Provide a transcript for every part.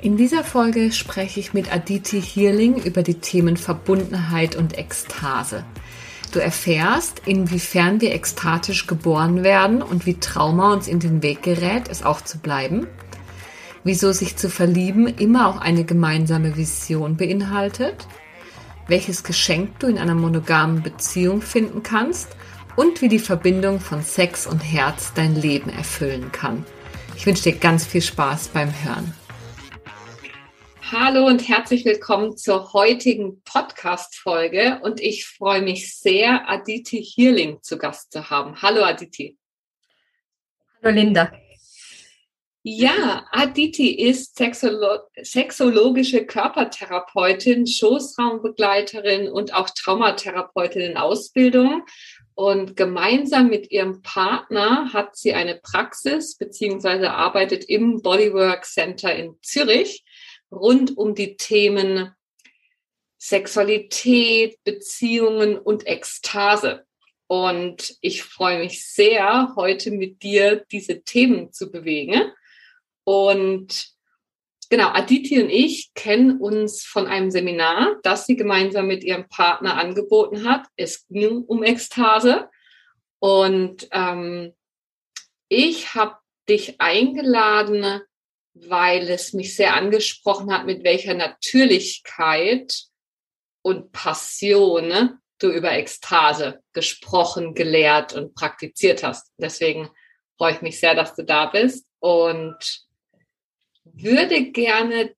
In dieser Folge spreche ich mit Aditi Healing über die Themen Verbundenheit und Ekstase. Du erfährst, inwiefern wir ekstatisch geboren werden und wie Trauma uns in den Weg gerät, es auch zu bleiben. Wieso sich zu verlieben immer auch eine gemeinsame Vision beinhaltet. Welches Geschenk du in einer monogamen Beziehung finden kannst und wie die Verbindung von Sex und Herz dein Leben erfüllen kann. Ich wünsche dir ganz viel Spaß beim Hören. Hallo und herzlich willkommen zur heutigen Podcast-Folge. Und ich freue mich sehr, Aditi Healing zu Gast zu haben. Hallo, Aditi. Hallo, Linda. Ja, Aditi ist Sexolo sexologische Körpertherapeutin, Schoßraumbegleiterin und auch Traumatherapeutin in Ausbildung. Und gemeinsam mit ihrem Partner hat sie eine Praxis beziehungsweise arbeitet im Bodywork Center in Zürich rund um die Themen Sexualität, Beziehungen und Ekstase. Und ich freue mich sehr, heute mit dir diese Themen zu bewegen. Und genau, Aditi und ich kennen uns von einem Seminar, das sie gemeinsam mit ihrem Partner angeboten hat. Es ging um Ekstase. Und ähm, ich habe dich eingeladen, weil es mich sehr angesprochen hat, mit welcher Natürlichkeit und Passion ne, du über Ekstase gesprochen, gelehrt und praktiziert hast. Deswegen freue ich mich sehr, dass du da bist und würde gerne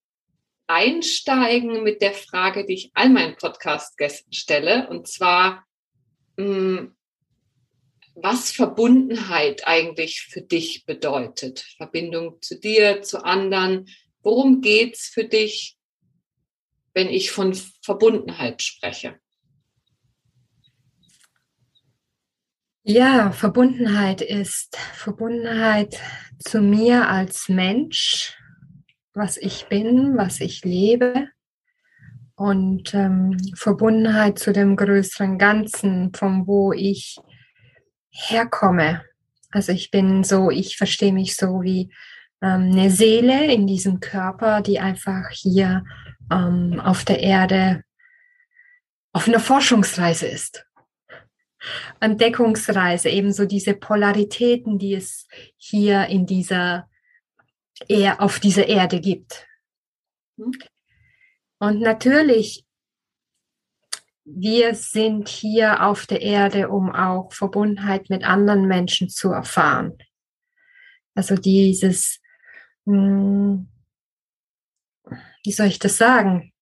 einsteigen mit der Frage, die ich all meinen Podcast-Gästen stelle, und zwar, hm, was Verbundenheit eigentlich für dich bedeutet. Verbindung zu dir, zu anderen. Worum geht's für dich, wenn ich von Verbundenheit spreche? Ja, Verbundenheit ist Verbundenheit zu mir als Mensch, was ich bin, was ich lebe und ähm, Verbundenheit zu dem größeren Ganzen, von wo ich herkomme. Also ich bin so, ich verstehe mich so wie ähm, eine Seele in diesem Körper, die einfach hier ähm, auf der Erde auf einer Forschungsreise ist. Entdeckungsreise, ebenso diese Polaritäten, die es hier in dieser er auf dieser Erde gibt. Hm? Und natürlich wir sind hier auf der Erde, um auch Verbundenheit mit anderen Menschen zu erfahren. Also dieses, hm, wie soll ich das sagen?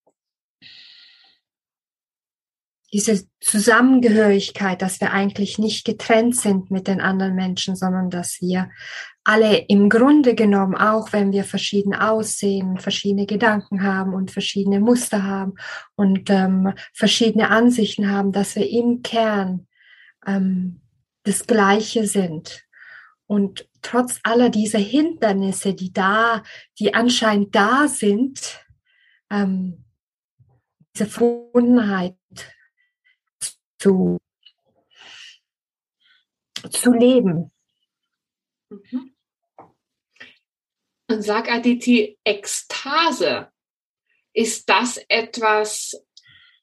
Diese Zusammengehörigkeit, dass wir eigentlich nicht getrennt sind mit den anderen Menschen, sondern dass wir alle im Grunde genommen, auch wenn wir verschieden aussehen, verschiedene Gedanken haben und verschiedene Muster haben und ähm, verschiedene Ansichten haben, dass wir im Kern ähm, das Gleiche sind. Und trotz aller dieser Hindernisse, die da, die anscheinend da sind, ähm, diese Verbundenheit zu, zu leben. Mhm. Und sag Aditi, Ekstase, ist das etwas,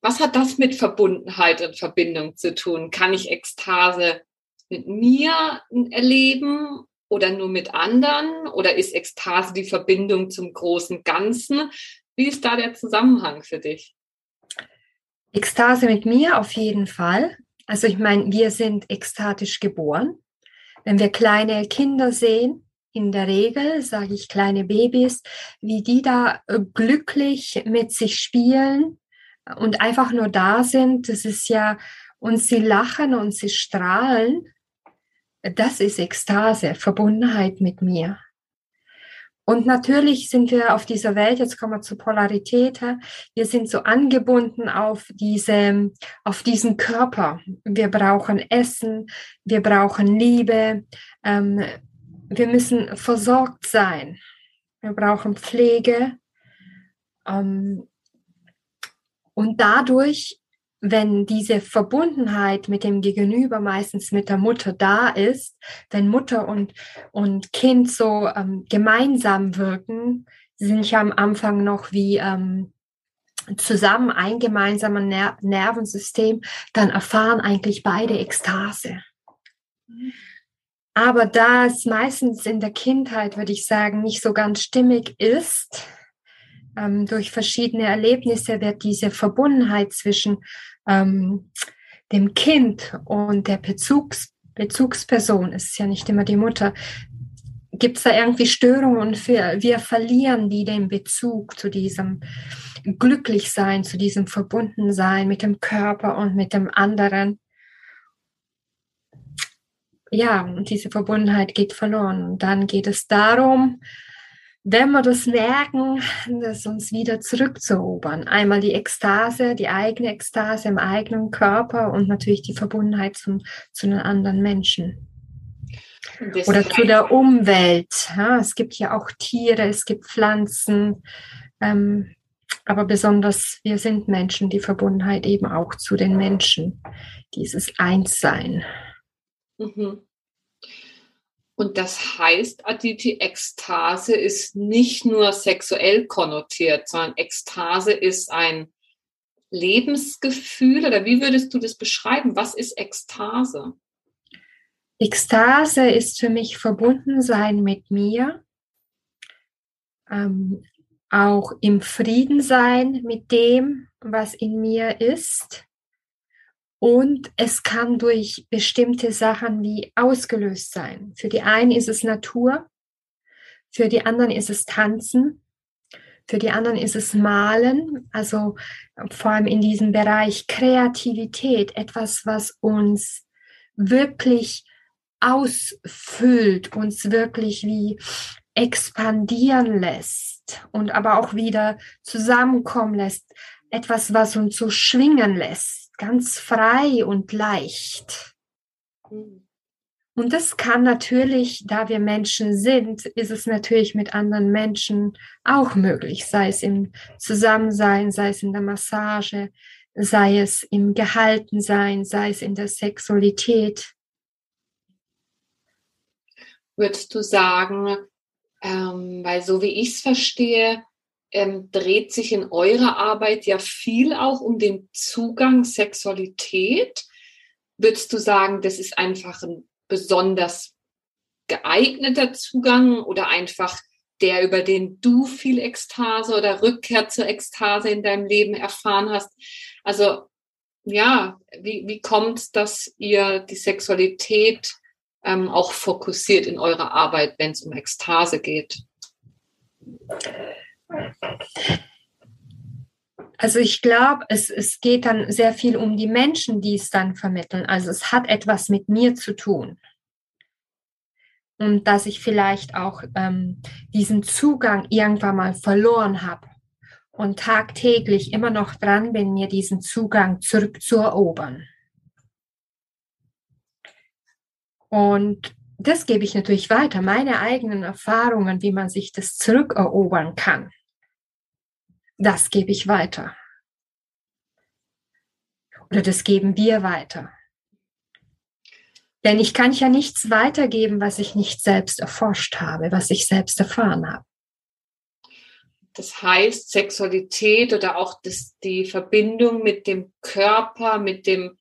was hat das mit Verbundenheit und Verbindung zu tun? Kann ich Ekstase mit mir erleben oder nur mit anderen? Oder ist Ekstase die Verbindung zum großen Ganzen? Wie ist da der Zusammenhang für dich? Ekstase mit mir auf jeden Fall. Also ich meine, wir sind ekstatisch geboren. Wenn wir kleine Kinder sehen, in der Regel sage ich kleine Babys, wie die da äh, glücklich mit sich spielen und einfach nur da sind, das ist ja, und sie lachen und sie strahlen, das ist Ekstase, Verbundenheit mit mir. Und natürlich sind wir auf dieser Welt, jetzt kommen wir zur Polarität, wir sind so angebunden auf diese, auf diesen Körper. Wir brauchen Essen, wir brauchen Liebe, ähm, wir müssen versorgt sein. Wir brauchen Pflege. Ähm, und dadurch, wenn diese Verbundenheit mit dem Gegenüber, meistens mit der Mutter da ist, wenn Mutter und, und Kind so ähm, gemeinsam wirken, sind ja am Anfang noch wie ähm, zusammen ein gemeinsamer Ner Nervensystem, dann erfahren eigentlich beide Ekstase. Aber da es meistens in der Kindheit, würde ich sagen, nicht so ganz stimmig ist, ähm, durch verschiedene Erlebnisse wird diese Verbundenheit zwischen ähm, dem Kind und der Bezugs Bezugsperson, es ist ja nicht immer die Mutter, gibt es da irgendwie Störungen und wir, wir verlieren die den Bezug zu diesem Glücklichsein, zu diesem Verbundensein mit dem Körper und mit dem anderen. Ja, und diese Verbundenheit geht verloren. Und dann geht es darum, wenn wir das merken, das uns wieder zurückzuerobern. Einmal die Ekstase, die eigene Ekstase im eigenen Körper und natürlich die Verbundenheit zum, zu den anderen Menschen. Oder zu der Umwelt. Ja, es gibt ja auch Tiere, es gibt Pflanzen, ähm, aber besonders wir sind Menschen, die Verbundenheit eben auch zu den Menschen, dieses Einssein. Mhm. Und das heißt, Aditi, Ekstase ist nicht nur sexuell konnotiert, sondern Ekstase ist ein Lebensgefühl oder wie würdest du das beschreiben? Was ist Ekstase? Ekstase ist für mich verbunden sein mit mir, ähm, auch im Frieden sein mit dem, was in mir ist und es kann durch bestimmte Sachen wie ausgelöst sein. Für die einen ist es Natur, für die anderen ist es Tanzen, für die anderen ist es Malen, also vor allem in diesem Bereich Kreativität, etwas, was uns wirklich ausfüllt, uns wirklich wie expandieren lässt und aber auch wieder zusammenkommen lässt, etwas, was uns so schwingen lässt ganz frei und leicht. Und das kann natürlich, da wir Menschen sind, ist es natürlich mit anderen Menschen auch möglich, sei es im Zusammensein, sei es in der Massage, sei es im Gehaltensein, sei es in der Sexualität. Würdest du sagen, ähm, weil so wie ich es verstehe, ähm, dreht sich in eurer Arbeit ja viel auch um den Zugang Sexualität. Würdest du sagen, das ist einfach ein besonders geeigneter Zugang oder einfach der, über den du viel Ekstase oder Rückkehr zur Ekstase in deinem Leben erfahren hast? Also ja, wie, wie kommt es, dass ihr die Sexualität ähm, auch fokussiert in eurer Arbeit, wenn es um Ekstase geht? Also ich glaube, es, es geht dann sehr viel um die Menschen, die es dann vermitteln. Also es hat etwas mit mir zu tun. Und dass ich vielleicht auch ähm, diesen Zugang irgendwann mal verloren habe und tagtäglich immer noch dran bin, mir diesen Zugang zurückzuerobern. Und das gebe ich natürlich weiter, meine eigenen Erfahrungen, wie man sich das zurückerobern kann. Das gebe ich weiter. Oder das geben wir weiter. Denn ich kann ja nichts weitergeben, was ich nicht selbst erforscht habe, was ich selbst erfahren habe. Das heißt, Sexualität oder auch das, die Verbindung mit dem Körper, mit dem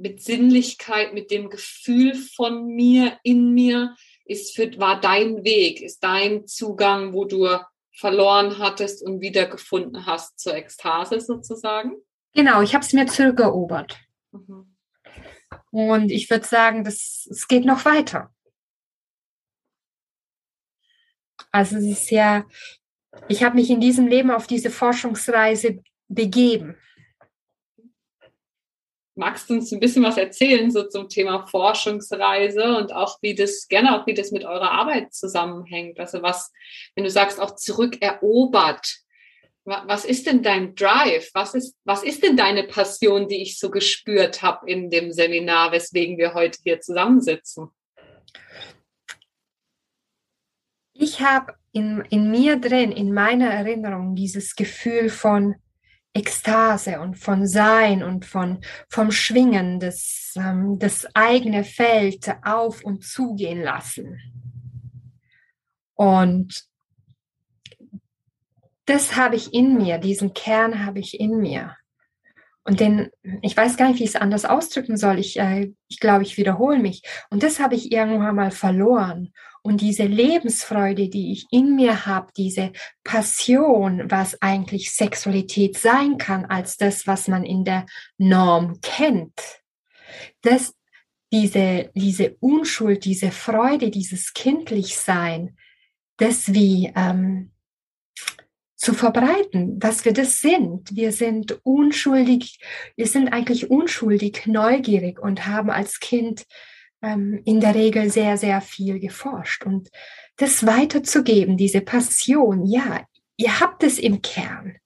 mit Sinnlichkeit, mit dem Gefühl von mir, in mir, ist für, war dein Weg, ist dein Zugang, wo du verloren hattest und wiedergefunden hast zur Ekstase sozusagen? Genau, ich habe es mir zurückerobert. Mhm. Und ich würde sagen, das, es geht noch weiter. Also es ist ja, ich habe mich in diesem Leben auf diese Forschungsreise begeben. Magst du uns ein bisschen was erzählen, so zum Thema Forschungsreise und auch wie das, gerne auch wie das mit eurer Arbeit zusammenhängt? Also was, wenn du sagst, auch zurückerobert, was ist denn dein Drive? Was ist, was ist denn deine Passion, die ich so gespürt habe in dem Seminar, weswegen wir heute hier zusammensitzen? Ich habe in, in mir drin, in meiner Erinnerung, dieses Gefühl von Ekstase und von Sein und von, vom Schwingen, das, ähm, das eigene Feld auf und zugehen lassen. Und das habe ich in mir, diesen Kern habe ich in mir. Und den, ich weiß gar nicht, wie ich es anders ausdrücken soll. Ich, äh, ich glaube, ich wiederhole mich. Und das habe ich irgendwann mal verloren. Und diese Lebensfreude, die ich in mir habe, diese Passion, was eigentlich Sexualität sein kann, als das, was man in der Norm kennt, das, diese, diese Unschuld, diese Freude, dieses Kindlichsein, das wie ähm, zu verbreiten, dass wir das sind. Wir sind unschuldig, wir sind eigentlich unschuldig, neugierig und haben als Kind ähm, in der Regel sehr, sehr viel geforscht. Und das weiterzugeben, diese Passion, ja, ihr habt es im Kern.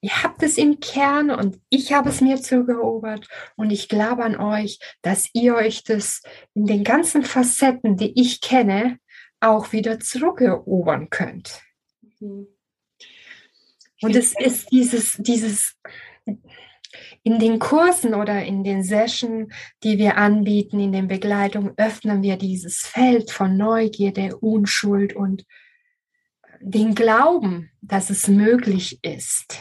Ihr habt es im Kern und ich habe es mir zugeobert und ich glaube an euch, dass ihr euch das in den ganzen Facetten, die ich kenne, auch wieder zurückerobern könnt. Mhm. Und es ist dieses, dieses, in den Kursen oder in den Sessions, die wir anbieten, in den Begleitungen, öffnen wir dieses Feld von Neugierde, Unschuld und den Glauben, dass es möglich ist.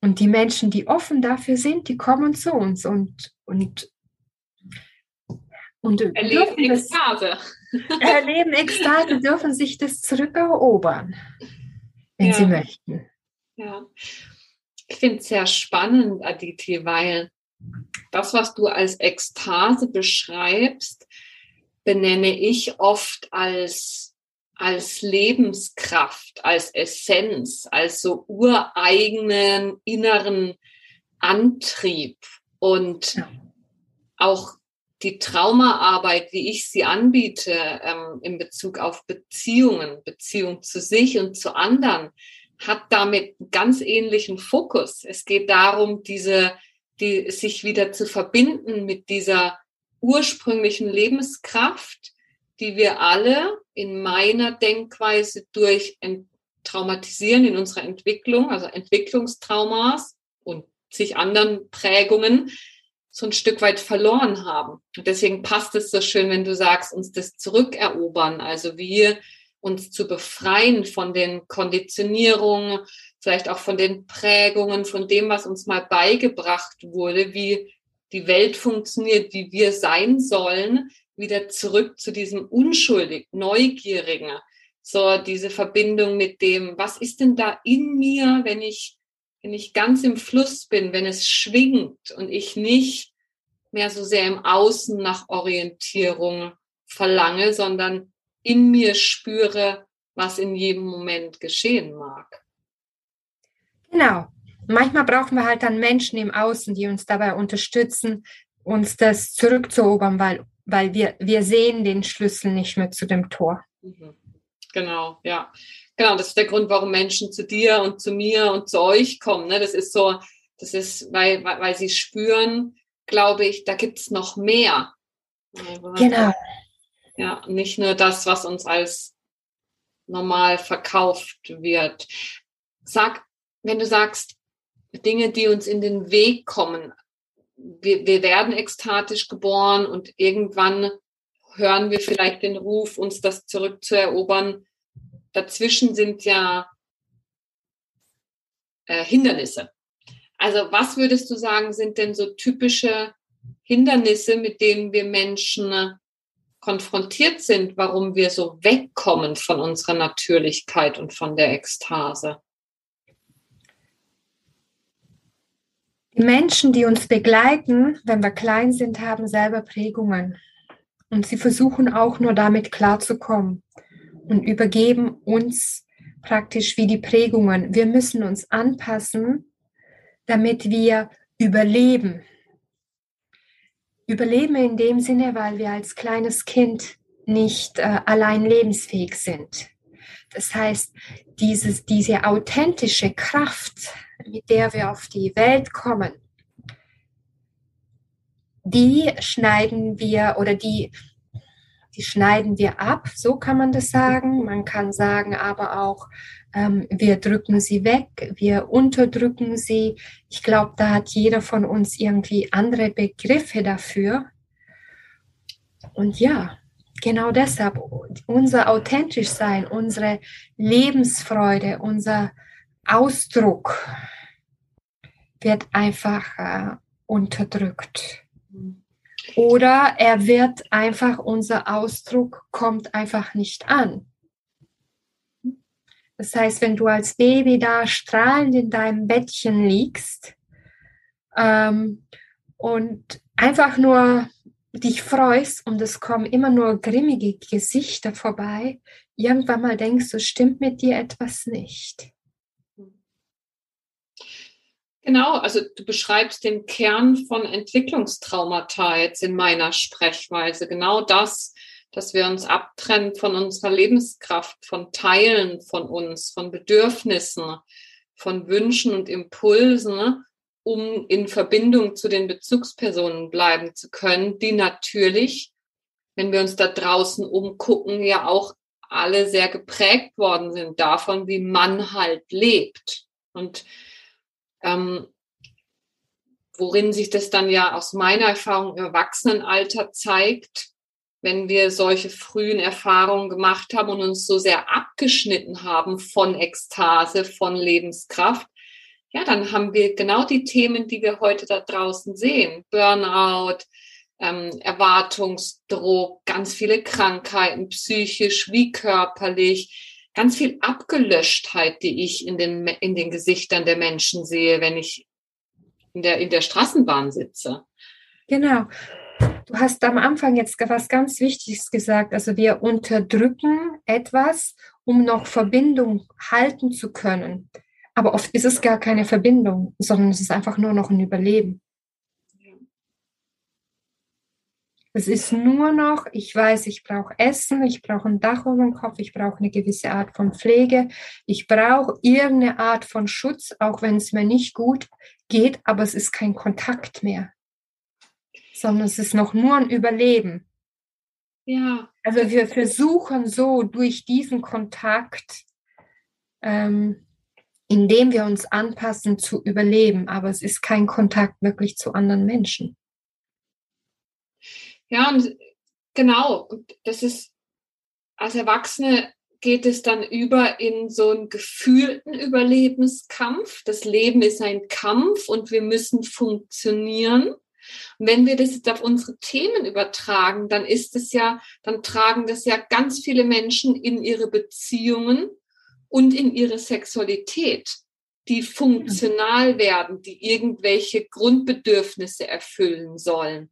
Und die Menschen, die offen dafür sind, die kommen zu uns und, und, und erleben Ekstase. erleben Ekstase, dürfen sich das zurückerobern wenn ja. Sie möchten. Ja, ich finde es sehr spannend, Aditi, weil das, was du als Ekstase beschreibst, benenne ich oft als, als Lebenskraft, als Essenz, als so ureigenen inneren Antrieb und ja. auch die Traumaarbeit, wie ich sie anbiete, ähm, in Bezug auf Beziehungen, Beziehung zu sich und zu anderen, hat damit ganz ähnlichen Fokus. Es geht darum, diese, die, sich wieder zu verbinden mit dieser ursprünglichen Lebenskraft, die wir alle in meiner Denkweise durch Traumatisieren in unserer Entwicklung, also Entwicklungstraumas und sich anderen Prägungen so ein Stück weit verloren haben. Und deswegen passt es so schön, wenn du sagst, uns das zurückerobern, also wir uns zu befreien von den Konditionierungen, vielleicht auch von den Prägungen, von dem, was uns mal beigebracht wurde, wie die Welt funktioniert, wie wir sein sollen, wieder zurück zu diesem unschuldig, neugierigen, so diese Verbindung mit dem, was ist denn da in mir, wenn ich wenn ich ganz im Fluss bin, wenn es schwingt und ich nicht mehr so sehr im Außen nach Orientierung verlange, sondern in mir spüre, was in jedem Moment geschehen mag. Genau. Manchmal brauchen wir halt dann Menschen im Außen, die uns dabei unterstützen, uns das zurückzuerobern, weil, weil wir, wir sehen den Schlüssel nicht mehr zu dem Tor. Mhm. Genau, ja. Genau, das ist der Grund, warum Menschen zu dir und zu mir und zu euch kommen. Ne? Das ist so, das ist, weil, weil, weil sie spüren, glaube ich, da gibt es noch mehr. Genau. Ja, nicht nur das, was uns als normal verkauft wird. Sag, wenn du sagst, Dinge, die uns in den Weg kommen, wir, wir werden ekstatisch geboren und irgendwann hören wir vielleicht den Ruf, uns das zurückzuerobern dazwischen sind ja äh, Hindernisse. Also was würdest du sagen, sind denn so typische Hindernisse, mit denen wir Menschen konfrontiert sind, warum wir so wegkommen von unserer Natürlichkeit und von der Ekstase? Die Menschen, die uns begleiten, wenn wir klein sind, haben selber Prägungen. Und sie versuchen auch nur damit klarzukommen und übergeben uns praktisch wie die Prägungen. Wir müssen uns anpassen, damit wir überleben. Überleben in dem Sinne, weil wir als kleines Kind nicht äh, allein lebensfähig sind. Das heißt, dieses, diese authentische Kraft, mit der wir auf die Welt kommen, die schneiden wir oder die, die schneiden wir ab, so kann man das sagen. Man kann sagen aber auch, wir drücken sie weg, wir unterdrücken sie. Ich glaube, da hat jeder von uns irgendwie andere Begriffe dafür. Und ja, genau deshalb unser authentisch sein, unsere Lebensfreude, unser Ausdruck wird einfach äh, unterdrückt. Oder er wird einfach, unser Ausdruck kommt einfach nicht an. Das heißt, wenn du als Baby da strahlend in deinem Bettchen liegst ähm, und einfach nur dich freust und es kommen immer nur grimmige Gesichter vorbei, irgendwann mal denkst du, stimmt mit dir etwas nicht. Genau, also du beschreibst den Kern von Entwicklungstraumata jetzt in meiner Sprechweise. Genau das, dass wir uns abtrennen von unserer Lebenskraft, von Teilen von uns, von Bedürfnissen, von Wünschen und Impulsen um in Verbindung zu den Bezugspersonen bleiben zu können, die natürlich, wenn wir uns da draußen umgucken, ja auch alle sehr geprägt worden sind davon, wie man halt lebt. Und ähm, worin sich das dann ja aus meiner Erfahrung im Erwachsenenalter zeigt, wenn wir solche frühen Erfahrungen gemacht haben und uns so sehr abgeschnitten haben von Ekstase, von Lebenskraft, ja, dann haben wir genau die Themen, die wir heute da draußen sehen. Burnout, ähm, Erwartungsdruck, ganz viele Krankheiten, psychisch wie körperlich, ganz viel Abgelöschtheit, die ich in den, in den Gesichtern der Menschen sehe, wenn ich in der, in der Straßenbahn sitze. Genau. Du hast am Anfang jetzt was ganz Wichtiges gesagt. Also wir unterdrücken etwas, um noch Verbindung halten zu können. Aber oft ist es gar keine Verbindung, sondern es ist einfach nur noch ein Überleben. Es ist nur noch, ich weiß, ich brauche Essen, ich brauche ein Dach über dem Kopf, ich brauche eine gewisse Art von Pflege, ich brauche irgendeine Art von Schutz, auch wenn es mir nicht gut geht, aber es ist kein Kontakt mehr, sondern es ist noch nur ein Überleben. Ja. Also wir versuchen so durch diesen Kontakt ähm, indem wir uns anpassen zu überleben, aber es ist kein Kontakt wirklich zu anderen Menschen. Ja, und genau, das ist, als Erwachsene geht es dann über in so einen gefühlten Überlebenskampf. Das Leben ist ein Kampf und wir müssen funktionieren. Und wenn wir das jetzt auf unsere Themen übertragen, dann ist es ja, dann tragen das ja ganz viele Menschen in ihre Beziehungen und in ihre Sexualität, die funktional werden, die irgendwelche Grundbedürfnisse erfüllen sollen.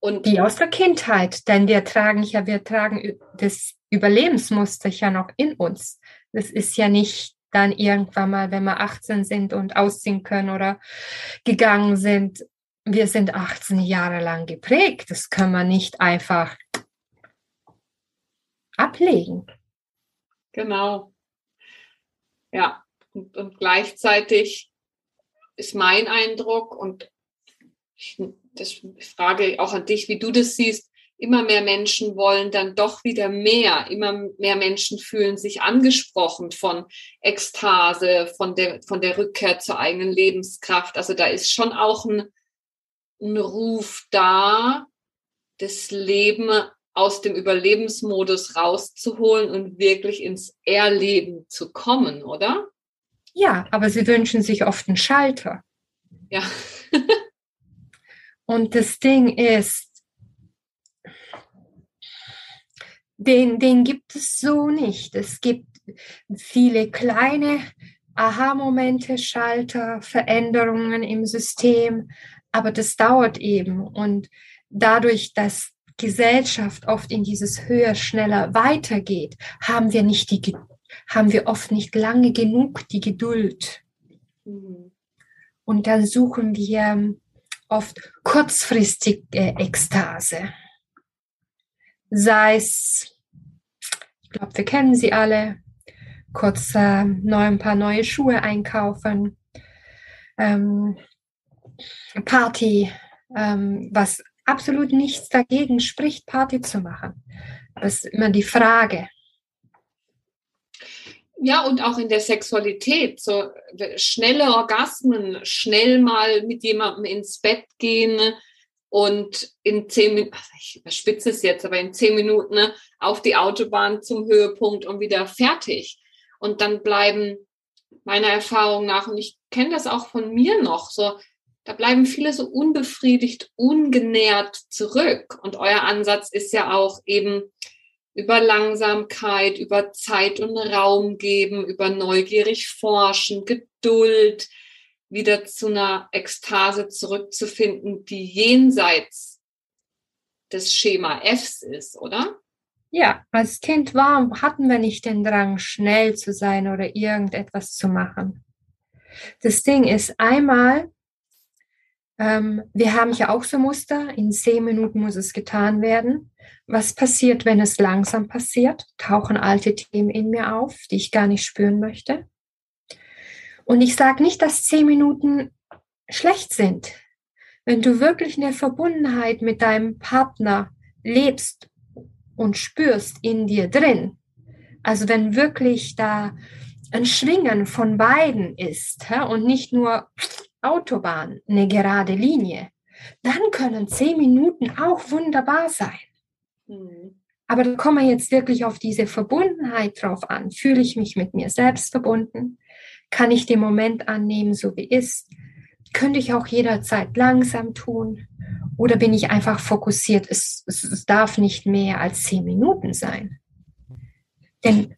Und die aus der Kindheit, denn wir tragen ja, wir tragen das Überlebensmuster ja noch in uns. Das ist ja nicht dann irgendwann mal, wenn wir 18 sind und ausziehen können oder gegangen sind. Wir sind 18 Jahre lang geprägt. Das können wir nicht einfach ablegen. Genau. Ja, und, und gleichzeitig ist mein Eindruck und ich, das frage auch an dich, wie du das siehst, immer mehr Menschen wollen dann doch wieder mehr. Immer mehr Menschen fühlen sich angesprochen von Ekstase, von der, von der Rückkehr zur eigenen Lebenskraft. Also da ist schon auch ein, ein Ruf da, das Leben aus dem Überlebensmodus rauszuholen und wirklich ins Erleben zu kommen, oder? Ja, aber sie wünschen sich oft einen Schalter. Ja. und das Ding ist, den, den gibt es so nicht. Es gibt viele kleine Aha-Momente, Schalter, Veränderungen im System, aber das dauert eben. Und dadurch, dass Gesellschaft oft in dieses höher, schneller weitergeht, haben wir nicht die, haben wir oft nicht lange genug die Geduld. Mhm. Und dann suchen wir oft kurzfristige Ekstase. Sei es, ich glaube, wir kennen sie alle, kurz äh, neu, ein paar neue Schuhe einkaufen, ähm, Party, ähm, was absolut nichts dagegen spricht, Party zu machen. Das ist immer die Frage. Ja, und auch in der Sexualität, so schnelle Orgasmen, schnell mal mit jemandem ins Bett gehen und in zehn Minuten, ich überspitze es jetzt, aber in zehn Minuten ne, auf die Autobahn zum Höhepunkt und wieder fertig. Und dann bleiben meiner Erfahrung nach, und ich kenne das auch von mir noch, so, da bleiben viele so unbefriedigt, ungenährt zurück. Und euer Ansatz ist ja auch eben, über Langsamkeit, über Zeit und Raum geben, über neugierig forschen, Geduld, wieder zu einer Ekstase zurückzufinden, die jenseits des Schema Fs ist, oder? Ja, als Kind war, hatten wir nicht den Drang, schnell zu sein oder irgendetwas zu machen. Das Ding ist, einmal ähm, wir haben hier auch so Muster. In zehn Minuten muss es getan werden. Was passiert, wenn es langsam passiert? Tauchen alte Themen in mir auf, die ich gar nicht spüren möchte. Und ich sage nicht, dass zehn Minuten schlecht sind. Wenn du wirklich eine Verbundenheit mit deinem Partner lebst und spürst in dir drin, also wenn wirklich da ein Schwingen von beiden ist ja, und nicht nur Autobahn eine gerade Linie, dann können zehn Minuten auch wunderbar sein. Mhm. Aber da kommen wir jetzt wirklich auf diese Verbundenheit drauf an. Fühle ich mich mit mir selbst verbunden? Kann ich den Moment annehmen, so wie ist? Könnte ich auch jederzeit langsam tun? Oder bin ich einfach fokussiert? Es, es, es darf nicht mehr als zehn Minuten sein. Denn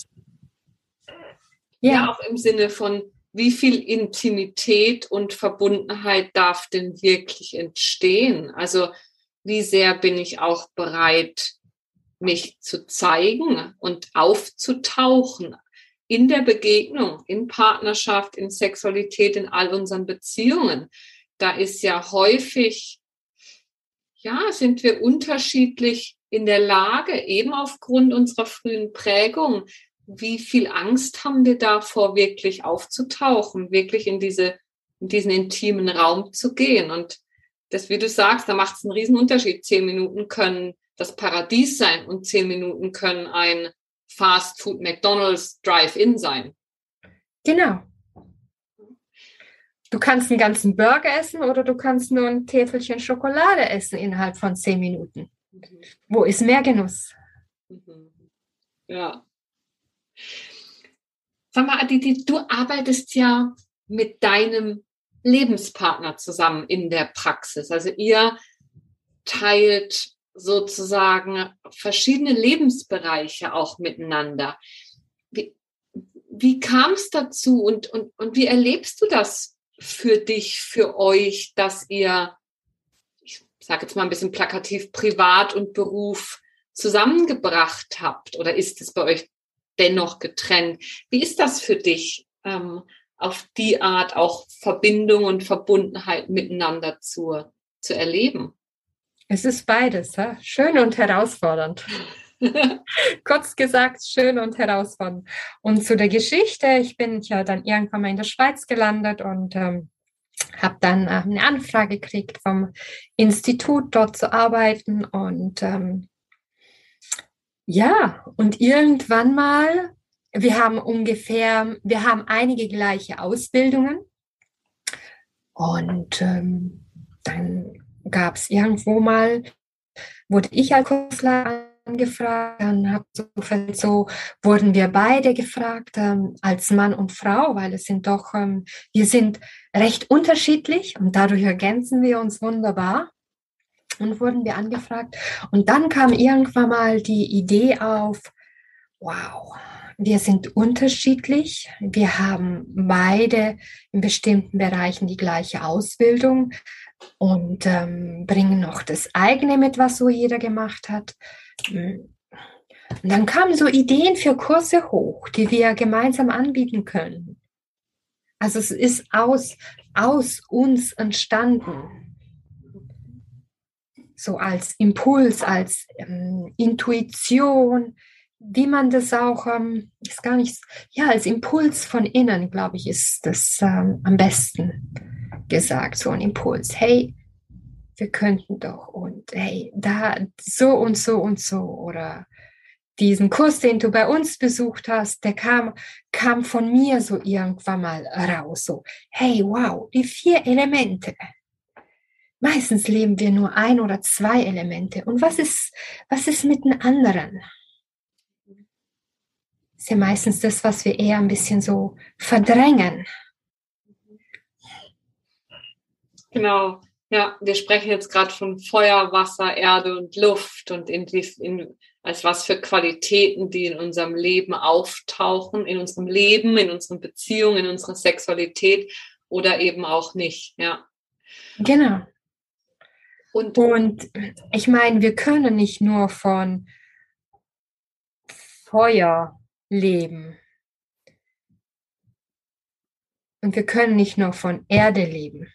ja. ja, auch im Sinne von, wie viel Intimität und Verbundenheit darf denn wirklich entstehen? Also wie sehr bin ich auch bereit, mich zu zeigen und aufzutauchen in der Begegnung, in Partnerschaft, in Sexualität, in all unseren Beziehungen. Da ist ja häufig, ja, sind wir unterschiedlich in der Lage, eben aufgrund unserer frühen Prägung, wie viel Angst haben wir davor, wirklich aufzutauchen, wirklich in diese, in diesen intimen Raum zu gehen. Und das, wie du sagst, da macht es einen riesen Unterschied. Zehn Minuten können das Paradies sein und zehn Minuten können ein Fast Food McDonald's Drive-In sein. Genau. Du kannst einen ganzen Burger essen oder du kannst nur ein Täfelchen Schokolade essen innerhalb von zehn Minuten. Mhm. Wo ist mehr Genuss? Mhm. Ja, Sag mal, Aditi, du arbeitest ja mit deinem Lebenspartner zusammen in der Praxis. Also ihr teilt sozusagen verschiedene Lebensbereiche auch miteinander. Wie, wie kam es dazu und, und, und wie erlebst du das für dich, für euch, dass ihr, ich sage jetzt mal ein bisschen plakativ, Privat und Beruf zusammengebracht habt? Oder ist es bei euch dennoch getrennt. Wie ist das für dich, ähm, auf die Art auch Verbindung und Verbundenheit miteinander zu, zu erleben? Es ist beides, ja? schön und herausfordernd. Kurz gesagt, schön und herausfordernd. Und zu der Geschichte, ich bin ja dann irgendwann mal in der Schweiz gelandet und ähm, habe dann äh, eine Anfrage gekriegt vom Institut, dort zu arbeiten. Und ähm, ja, und irgendwann mal, wir haben ungefähr, wir haben einige gleiche Ausbildungen. Und ähm, dann gab es irgendwo mal, wurde ich als Kursleiter angefragt, dann hab so, so wurden wir beide gefragt ähm, als Mann und Frau, weil es sind doch, ähm, wir sind recht unterschiedlich und dadurch ergänzen wir uns wunderbar und wurden wir angefragt. Und dann kam irgendwann mal die Idee auf, wow, wir sind unterschiedlich. Wir haben beide in bestimmten Bereichen die gleiche Ausbildung und ähm, bringen noch das eigene mit, was so jeder gemacht hat. Und dann kamen so Ideen für Kurse hoch, die wir gemeinsam anbieten können. Also es ist aus, aus uns entstanden. So als Impuls, als ähm, Intuition, wie man das auch, ähm, ist gar nicht, ja, als Impuls von innen, glaube ich, ist das ähm, am besten gesagt, so ein Impuls. Hey, wir könnten doch und hey, da so und so und so oder diesen Kurs, den du bei uns besucht hast, der kam, kam von mir so irgendwann mal raus. So, hey, wow, die vier Elemente. Meistens leben wir nur ein oder zwei Elemente. Und was ist, was ist mit den anderen? ist ja meistens das, was wir eher ein bisschen so verdrängen. Genau. Ja, wir sprechen jetzt gerade von Feuer, Wasser, Erde und Luft und in, in, als was für Qualitäten, die in unserem Leben auftauchen, in unserem Leben, in unseren Beziehungen, in unserer Sexualität oder eben auch nicht. Ja. Genau. Und, und ich meine, wir können nicht nur von Feuer leben. Und wir können nicht nur von Erde leben.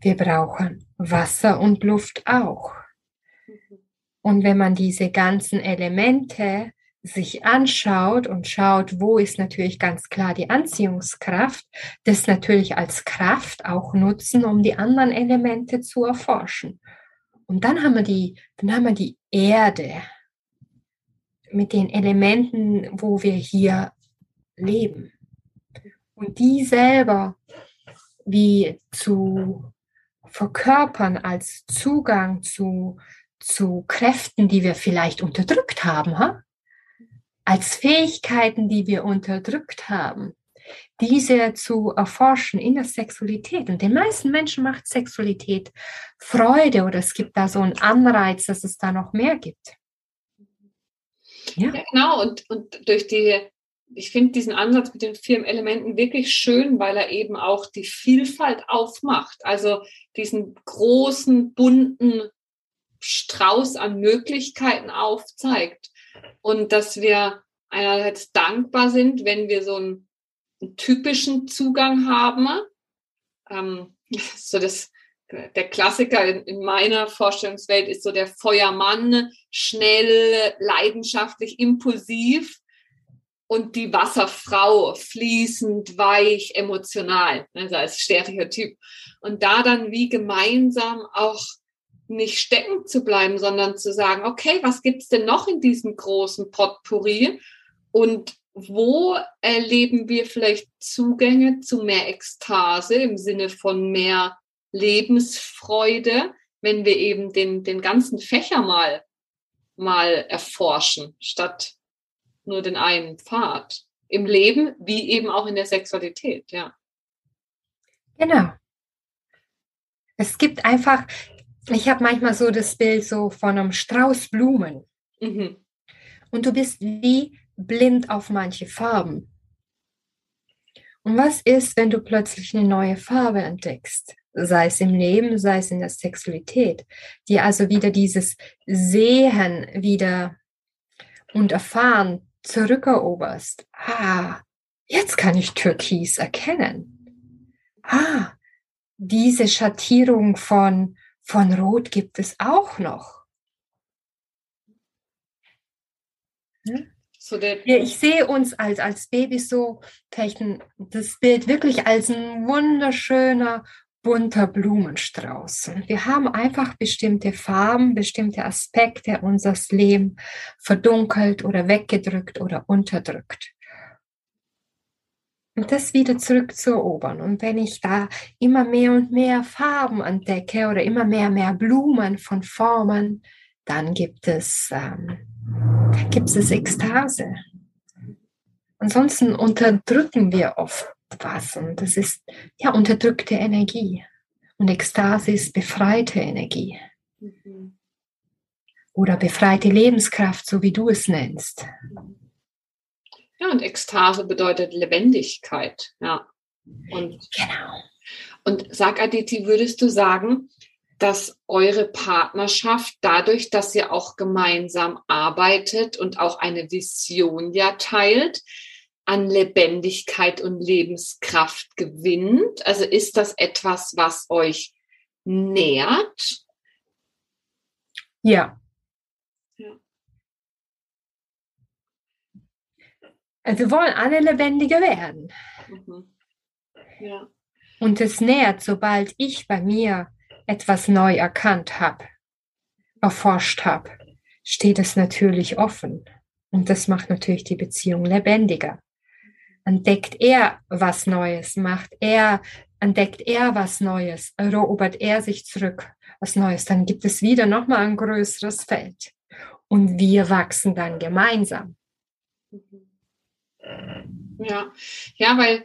Wir brauchen Wasser und Luft auch. Und wenn man diese ganzen Elemente sich anschaut und schaut, wo ist natürlich ganz klar die Anziehungskraft, das natürlich als Kraft auch nutzen, um die anderen Elemente zu erforschen. Und dann haben wir die, dann haben wir die Erde mit den Elementen, wo wir hier leben. Und die selber wie zu verkörpern als Zugang zu, zu Kräften, die wir vielleicht unterdrückt haben, ha? Als Fähigkeiten, die wir unterdrückt haben, diese zu erforschen in der Sexualität. Und den meisten Menschen macht Sexualität Freude oder es gibt da so einen Anreiz, dass es da noch mehr gibt. Ja, ja genau. Und, und durch die, ich finde diesen Ansatz mit den vier Elementen wirklich schön, weil er eben auch die Vielfalt aufmacht. Also diesen großen, bunten Strauß an Möglichkeiten aufzeigt. Und dass wir einerseits dankbar sind, wenn wir so einen, einen typischen Zugang haben. Ähm, so das der Klassiker in, in, meiner Vorstellungswelt ist so der Feuermann, schnell, leidenschaftlich, impulsiv und die Wasserfrau, fließend, weich, emotional, also als Stereotyp. Und da dann wie gemeinsam auch nicht stecken zu bleiben, sondern zu sagen, okay, was gibt's denn noch in diesem großen Potpourri? Und wo erleben wir vielleicht Zugänge zu mehr Ekstase im Sinne von mehr Lebensfreude, wenn wir eben den, den ganzen Fächer mal, mal erforschen, statt nur den einen Pfad. Im Leben wie eben auch in der Sexualität, ja. Genau. Es gibt einfach, ich habe manchmal so das Bild so von einem Strauß Blumen. Mhm. Und du bist wie blind auf manche Farben. Und was ist, wenn du plötzlich eine neue Farbe entdeckst? sei es im Leben, sei es in der Sexualität, die also wieder dieses Sehen wieder und Erfahren zurückeroberst. Ah, jetzt kann ich Türkis erkennen. Ah, diese Schattierung von, von Rot gibt es auch noch. Hm? So ja, ich sehe uns als, als Babys so, das Bild wirklich als ein wunderschöner bunter Blumenstrauß. Und wir haben einfach bestimmte Farben, bestimmte Aspekte unseres Lebens verdunkelt oder weggedrückt oder unterdrückt. Und das wieder zurückzuerobern. Und wenn ich da immer mehr und mehr Farben entdecke oder immer mehr und mehr Blumen von Formen, dann gibt es, ähm, gibt es Ekstase. Ansonsten unterdrücken wir oft was. Und das ist ja unterdrückte Energie. Und Ekstase ist befreite Energie. Mhm. Oder befreite Lebenskraft, so wie du es nennst. Ja, und Ekstase bedeutet Lebendigkeit. Ja. Und, genau. Und sag Aditi, würdest du sagen, dass eure Partnerschaft dadurch, dass ihr auch gemeinsam arbeitet und auch eine Vision ja teilt, an Lebendigkeit und Lebenskraft gewinnt? Also ist das etwas, was euch nährt? Ja. ja. Also wir wollen alle lebendiger werden. Mhm. Ja. Und es nährt, sobald ich bei mir etwas neu erkannt habe, erforscht habe, steht es natürlich offen. Und das macht natürlich die Beziehung lebendiger. Entdeckt er was Neues, macht er, entdeckt er was Neues, erobert er sich zurück was Neues, dann gibt es wieder nochmal ein größeres Feld. Und wir wachsen dann gemeinsam. Ja, ja, weil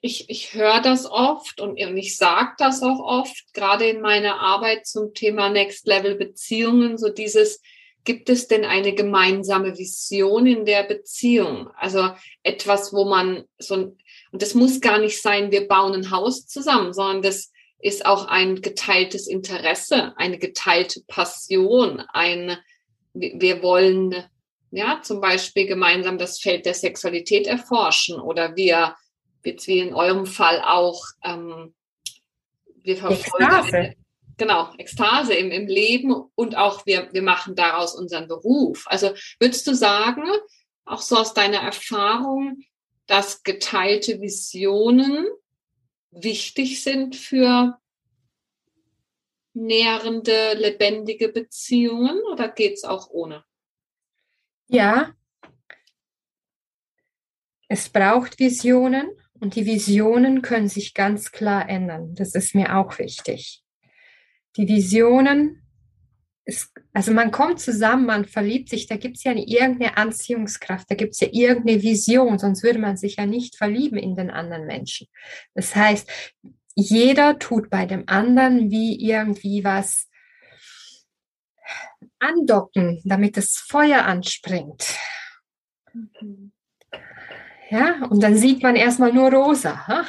ich, ich höre das oft und, ich sage das auch oft, gerade in meiner Arbeit zum Thema Next Level Beziehungen, so dieses, gibt es denn eine gemeinsame Vision in der Beziehung? Also etwas, wo man so, und das muss gar nicht sein, wir bauen ein Haus zusammen, sondern das ist auch ein geteiltes Interesse, eine geteilte Passion, ein, wir wollen ja zum Beispiel gemeinsam das Feld der Sexualität erforschen oder wir jetzt wie in eurem Fall auch, ähm, wir verfolgen Ekstase. genau, Ekstase im, im Leben und auch wir, wir machen daraus unseren Beruf. Also würdest du sagen, auch so aus deiner Erfahrung, dass geteilte Visionen wichtig sind für nährende, lebendige Beziehungen oder geht es auch ohne? Ja, es braucht Visionen und die Visionen können sich ganz klar ändern. Das ist mir auch wichtig. Die Visionen, ist, also man kommt zusammen, man verliebt sich, da gibt es ja irgendeine Anziehungskraft, da gibt es ja irgendeine Vision, sonst würde man sich ja nicht verlieben in den anderen Menschen. Das heißt, jeder tut bei dem anderen wie irgendwie was andocken, damit das Feuer anspringt. Mhm. Ja, und dann sieht man erstmal nur rosa. Ha?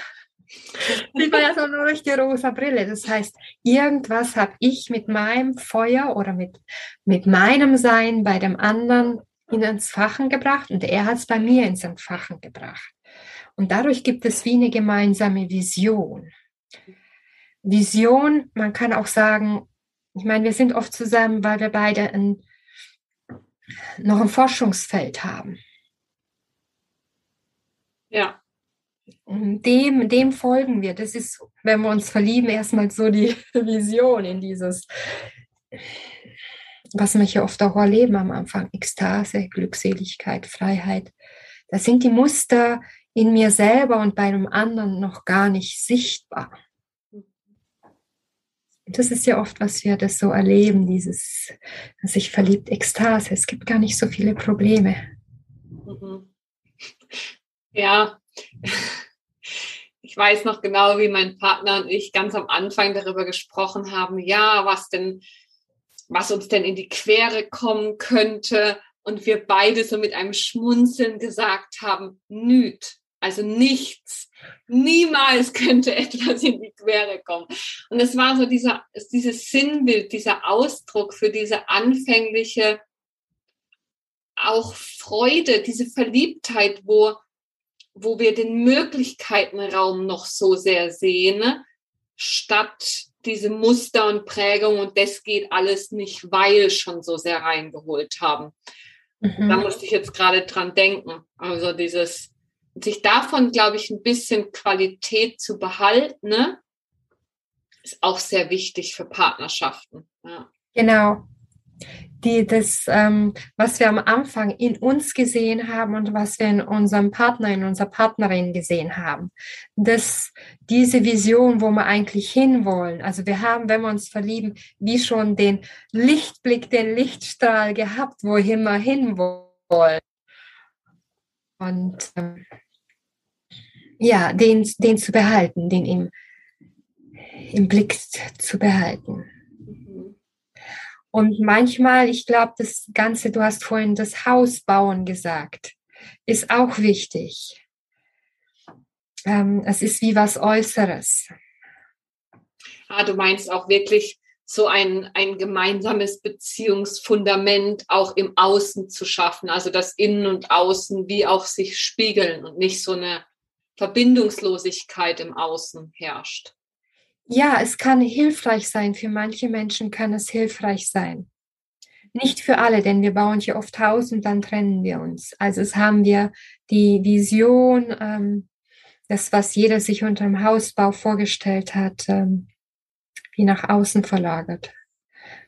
Sieht man erstmal nur durch die rosa Brille. Das heißt, irgendwas habe ich mit meinem Feuer oder mit, mit meinem Sein bei dem anderen ins Fachen gebracht und er hat es bei mir ins Entfachen gebracht. Und dadurch gibt es wie eine gemeinsame Vision. Vision, man kann auch sagen, ich meine, wir sind oft zusammen, weil wir beide ein, noch ein Forschungsfeld haben. Ja. Dem, dem folgen wir. Das ist, wenn wir uns verlieben, erstmal so die Vision in dieses, was wir hier oft auch erleben am Anfang, Ekstase, Glückseligkeit, Freiheit. Das sind die Muster in mir selber und bei einem anderen noch gar nicht sichtbar. Das ist ja oft, was wir das so erleben, dieses, sich verliebt, Ekstase. Es gibt gar nicht so viele Probleme. Mhm. Ja, ich weiß noch genau, wie mein Partner und ich ganz am Anfang darüber gesprochen haben, ja, was denn, was uns denn in die Quere kommen könnte. Und wir beide so mit einem Schmunzeln gesagt haben, nüt, also nichts. Niemals könnte etwas in die Quere kommen. Und es war so dieser, dieses Sinnbild, dieser Ausdruck für diese anfängliche auch Freude, diese Verliebtheit, wo wo wir den Möglichkeitenraum noch so sehr sehen, ne? statt diese Muster und Prägung und das geht alles nicht, weil schon so sehr reingeholt haben. Mhm. Da musste ich jetzt gerade dran denken. Also dieses, sich davon, glaube ich, ein bisschen Qualität zu behalten, ne? ist auch sehr wichtig für Partnerschaften. Ja. Genau die das, ähm, was wir am Anfang in uns gesehen haben und was wir in unserem Partner, in unserer Partnerin gesehen haben. dass diese Vision, wo wir eigentlich hinwollen. Also wir haben, wenn wir uns verlieben, wie schon den Lichtblick, den Lichtstrahl gehabt, wohin wir hinwollen. Und ähm, ja, den, den zu behalten, den im, im Blick zu behalten. Und manchmal, ich glaube, das Ganze, du hast vorhin das Haus bauen gesagt, ist auch wichtig. Ähm, es ist wie was Äußeres. Ah, du meinst auch wirklich so ein, ein gemeinsames Beziehungsfundament auch im Außen zu schaffen. Also das Innen und Außen wie auch sich spiegeln und nicht so eine Verbindungslosigkeit im Außen herrscht. Ja, es kann hilfreich sein. Für manche Menschen kann es hilfreich sein. Nicht für alle, denn wir bauen hier oft Haus und dann trennen wir uns. Also es haben wir die Vision, ähm, das, was jeder sich unter dem Hausbau vorgestellt hat, ähm, wie nach außen verlagert.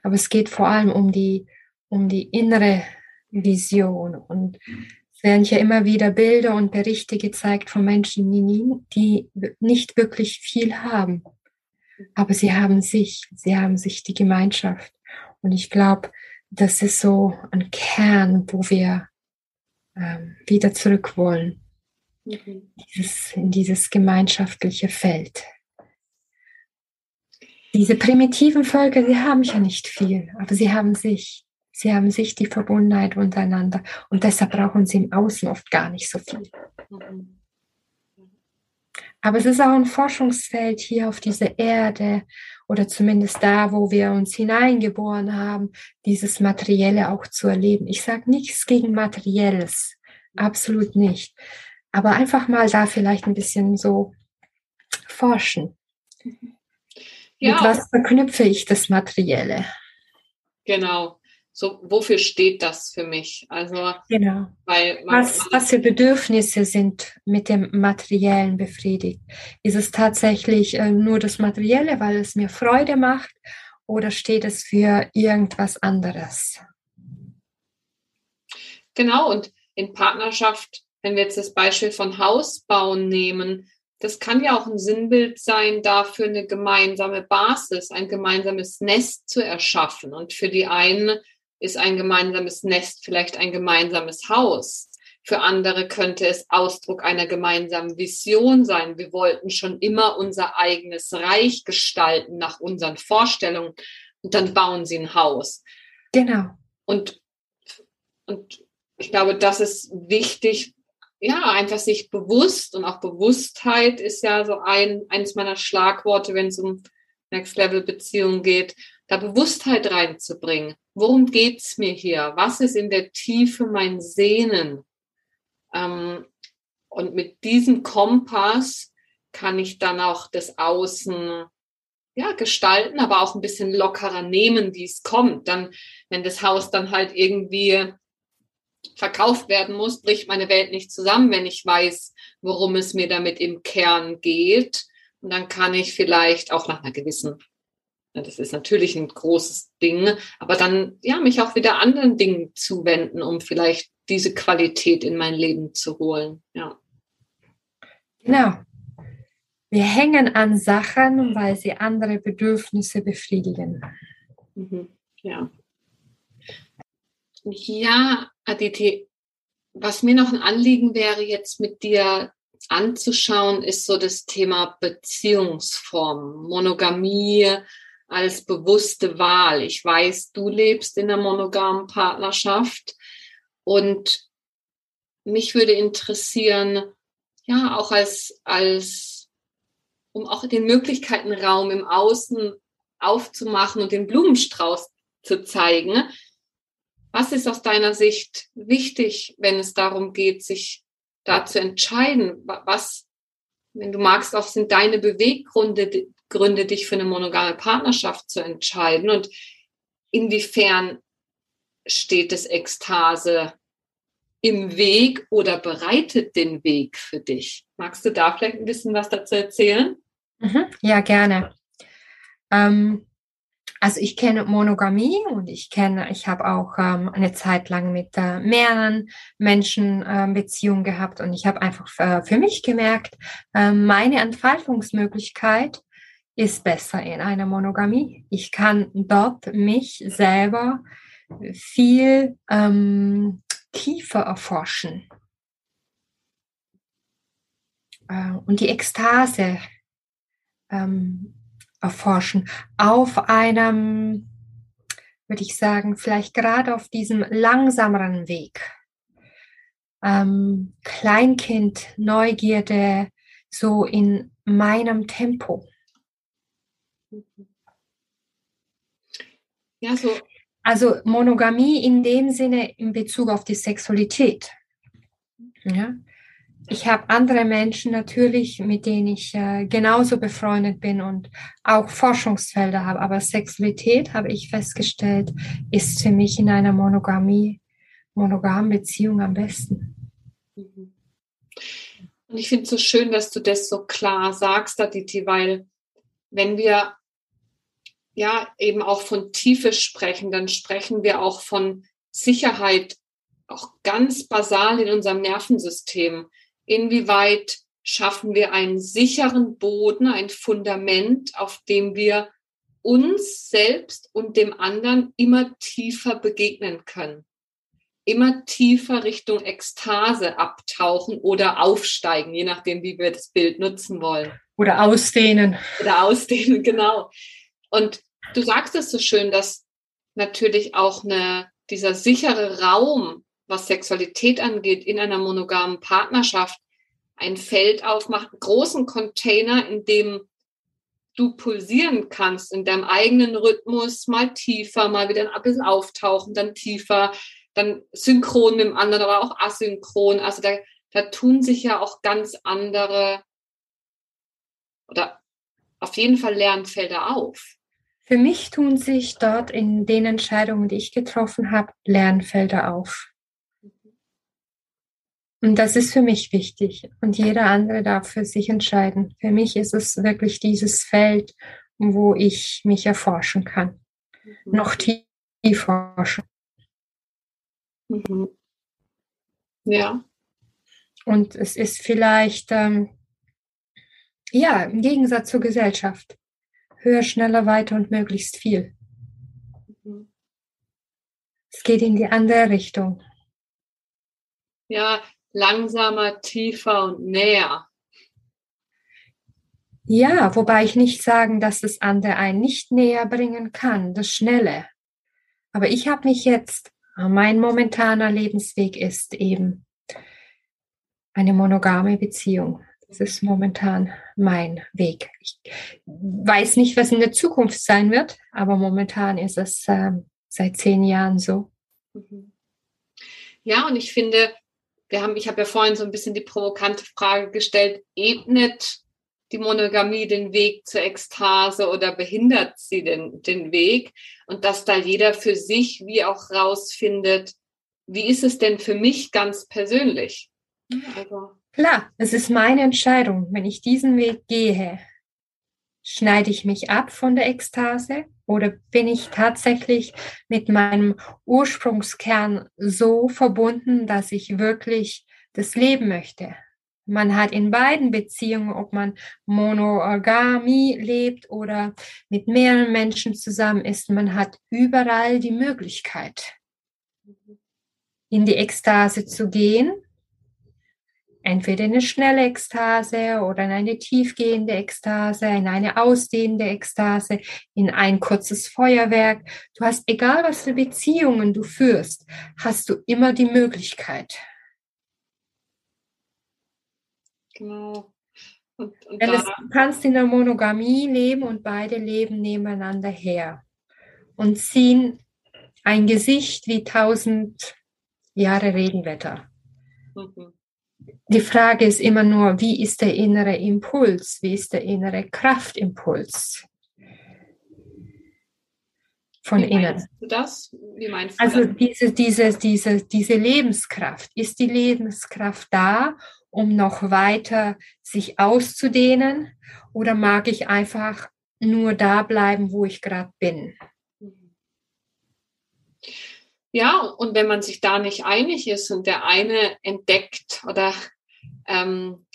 Aber es geht vor allem um die, um die innere Vision. Und werden hier immer wieder Bilder und Berichte gezeigt von Menschen, die, die nicht wirklich viel haben. Aber sie haben sich, sie haben sich die Gemeinschaft. Und ich glaube, das ist so ein Kern, wo wir ähm, wieder zurück wollen. Mhm. Dieses, in dieses gemeinschaftliche Feld. Diese primitiven Völker, sie haben ja nicht viel, aber sie haben sich. Sie haben sich die Verbundenheit untereinander und deshalb brauchen sie im Außen oft gar nicht so viel. Aber es ist auch ein Forschungsfeld hier auf dieser Erde oder zumindest da, wo wir uns hineingeboren haben, dieses Materielle auch zu erleben. Ich sage nichts gegen Materielles, absolut nicht. Aber einfach mal da vielleicht ein bisschen so forschen. Ja. Mit was verknüpfe ich das Materielle? Genau so, wofür steht das für mich? Also, genau. weil was, was für Bedürfnisse sind mit dem Materiellen befriedigt? Ist es tatsächlich äh, nur das Materielle, weil es mir Freude macht, oder steht es für irgendwas anderes? Genau, und in Partnerschaft, wenn wir jetzt das Beispiel von Hausbauen nehmen, das kann ja auch ein Sinnbild sein, dafür eine gemeinsame Basis, ein gemeinsames Nest zu erschaffen. Und für die einen ist ein gemeinsames Nest vielleicht ein gemeinsames Haus. Für andere könnte es Ausdruck einer gemeinsamen Vision sein. Wir wollten schon immer unser eigenes Reich gestalten nach unseren Vorstellungen. Und dann bauen sie ein Haus. Genau. Und, und ich glaube, das ist wichtig, ja, einfach sich bewusst und auch Bewusstheit ist ja so ein, eines meiner Schlagworte, wenn es um Next Level Beziehungen geht, da Bewusstheit reinzubringen. Worum geht's mir hier? Was ist in der Tiefe mein Sehnen? Ähm, und mit diesem Kompass kann ich dann auch das Außen ja, gestalten, aber auch ein bisschen lockerer nehmen, wie es kommt. Dann, wenn das Haus dann halt irgendwie verkauft werden muss, bricht meine Welt nicht zusammen, wenn ich weiß, worum es mir damit im Kern geht. Und dann kann ich vielleicht auch nach einer gewissen das ist natürlich ein großes Ding, aber dann ja mich auch wieder anderen Dingen zuwenden, um vielleicht diese Qualität in mein Leben zu holen. Ja. Genau. Wir hängen an Sachen, weil sie andere Bedürfnisse befriedigen. Mhm. Ja. Ja, Aditi, was mir noch ein Anliegen wäre, jetzt mit dir anzuschauen, ist so das Thema Beziehungsform, Monogamie, als bewusste Wahl. Ich weiß, du lebst in einer monogamen Partnerschaft und mich würde interessieren, ja, auch als, als, um auch den Möglichkeitenraum im Außen aufzumachen und den Blumenstrauß zu zeigen. Was ist aus deiner Sicht wichtig, wenn es darum geht, sich da zu entscheiden? Was, wenn du magst, auch sind deine Beweggründe, Gründe, dich für eine monogame Partnerschaft zu entscheiden und inwiefern steht es Ekstase im Weg oder bereitet den Weg für dich? Magst du da vielleicht ein bisschen was dazu erzählen? Mhm, ja, gerne. Ähm, also ich kenne Monogamie und ich kenne, ich habe auch ähm, eine Zeit lang mit äh, mehreren Menschen äh, Beziehungen gehabt und ich habe einfach äh, für mich gemerkt, ähm, meine Entfaltungsmöglichkeit ist besser in einer Monogamie. Ich kann dort mich selber viel ähm, tiefer erforschen. Äh, und die Ekstase ähm, erforschen auf einem, würde ich sagen, vielleicht gerade auf diesem langsameren Weg. Ähm, Kleinkind, Neugierde, so in meinem Tempo. Ja, so. Also Monogamie in dem Sinne in Bezug auf die Sexualität. Ja. Ich habe andere Menschen natürlich, mit denen ich äh, genauso befreundet bin und auch Forschungsfelder habe, aber Sexualität, habe ich festgestellt, ist für mich in einer Monogamie, monogamen Beziehung am besten. Mhm. Und ich finde es so schön, dass du das so klar sagst, Aditi, weil wenn wir ja eben auch von Tiefe sprechen, dann sprechen wir auch von Sicherheit, auch ganz basal in unserem Nervensystem. Inwieweit schaffen wir einen sicheren Boden, ein Fundament, auf dem wir uns selbst und dem anderen immer tiefer begegnen können. Immer tiefer Richtung Ekstase abtauchen oder aufsteigen, je nachdem, wie wir das Bild nutzen wollen. Oder ausdehnen. Oder ausdehnen, genau. Und du sagst es so schön, dass natürlich auch eine, dieser sichere Raum, was Sexualität angeht, in einer monogamen Partnerschaft ein Feld aufmacht, einen großen Container, in dem du pulsieren kannst, in deinem eigenen Rhythmus, mal tiefer, mal wieder ein bisschen auftauchen, dann tiefer, dann synchron mit dem anderen, aber auch asynchron. Also da, da tun sich ja auch ganz andere oder auf jeden Fall Lernfelder auf. Für mich tun sich dort in den Entscheidungen, die ich getroffen habe, Lernfelder auf. Und das ist für mich wichtig. Und jeder andere darf für sich entscheiden. Für mich ist es wirklich dieses Feld, wo ich mich erforschen kann. Mhm. Noch tiefer forschen. Mhm. Ja. Und es ist vielleicht, ähm, ja, im Gegensatz zur Gesellschaft höher, schneller, weiter und möglichst viel. Mhm. Es geht in die andere Richtung. Ja, langsamer, tiefer und näher. Ja, wobei ich nicht sagen, dass das andere einen nicht näher bringen kann, das Schnelle. Aber ich habe mich jetzt, mein momentaner Lebensweg ist eben eine monogame Beziehung. Das ist momentan mein Weg. Ich weiß nicht, was in der Zukunft sein wird, aber momentan ist es äh, seit zehn Jahren so. Mhm. Ja, und ich finde, wir haben, ich habe ja vorhin so ein bisschen die provokante Frage gestellt, ebnet die Monogamie den Weg zur Ekstase oder behindert sie den, den Weg? Und dass da jeder für sich wie auch rausfindet, wie ist es denn für mich ganz persönlich? Also. Klar, es ist meine Entscheidung. Wenn ich diesen Weg gehe, schneide ich mich ab von der Ekstase oder bin ich tatsächlich mit meinem Ursprungskern so verbunden, dass ich wirklich das leben möchte? Man hat in beiden Beziehungen, ob man Monogamie lebt oder mit mehreren Menschen zusammen ist, man hat überall die Möglichkeit, in die Ekstase zu gehen entweder in eine schnelle Ekstase oder in eine tiefgehende Ekstase, in eine ausdehnende Ekstase, in ein kurzes Feuerwerk. Du hast, egal was für Beziehungen du führst, hast du immer die Möglichkeit. Genau. Und, und es, du kannst in der Monogamie leben und beide leben nebeneinander her und ziehen ein Gesicht wie tausend Jahre Regenwetter. Mhm die Frage ist immer nur, wie ist der innere Impuls, wie ist der innere Kraftimpuls von wie innen. Du das? Wie meinst du also das? Diese, diese, diese, diese Lebenskraft, ist die Lebenskraft da, um noch weiter sich auszudehnen oder mag ich einfach nur da bleiben, wo ich gerade bin? Ja, und wenn man sich da nicht einig ist und der eine entdeckt oder ähm,